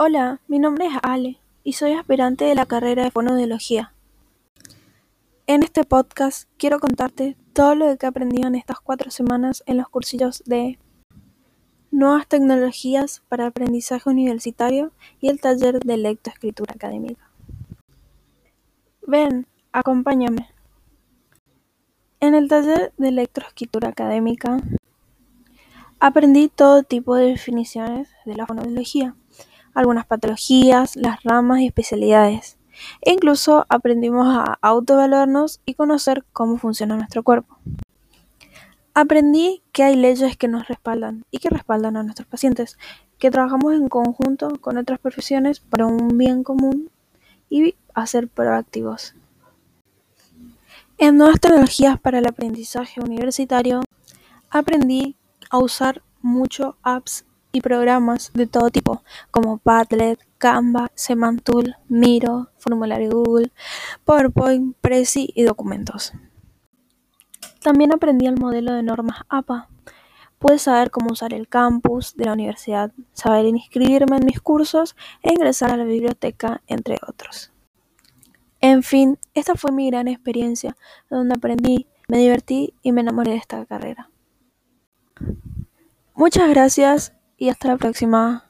Hola, mi nombre es Ale y soy aspirante de la carrera de Fonoaudiología. En este podcast quiero contarte todo lo que he aprendido en estas cuatro semanas en los cursillos de Nuevas tecnologías para aprendizaje universitario y el taller de lectoescritura académica. Ven, acompáñame. En el taller de lectoescritura académica aprendí todo tipo de definiciones de la fonología, algunas patologías, las ramas y especialidades. E incluso aprendimos a autoevaluarnos y conocer cómo funciona nuestro cuerpo. Aprendí que hay leyes que nos respaldan y que respaldan a nuestros pacientes, que trabajamos en conjunto con otras profesiones para un bien común y a ser proactivos. En nuevas tecnologías para el aprendizaje universitario, aprendí a usar mucho apps y programas de todo tipo, como Padlet, Canva, Semantool, Miro, Formulario Google, PowerPoint, Prezi y documentos. También aprendí el modelo de normas APA. Pude saber cómo usar el campus de la universidad, saber inscribirme en mis cursos e ingresar a la biblioteca, entre otros. En fin, esta fue mi gran experiencia, donde aprendí, me divertí y me enamoré de esta carrera. Muchas gracias y hasta la próxima.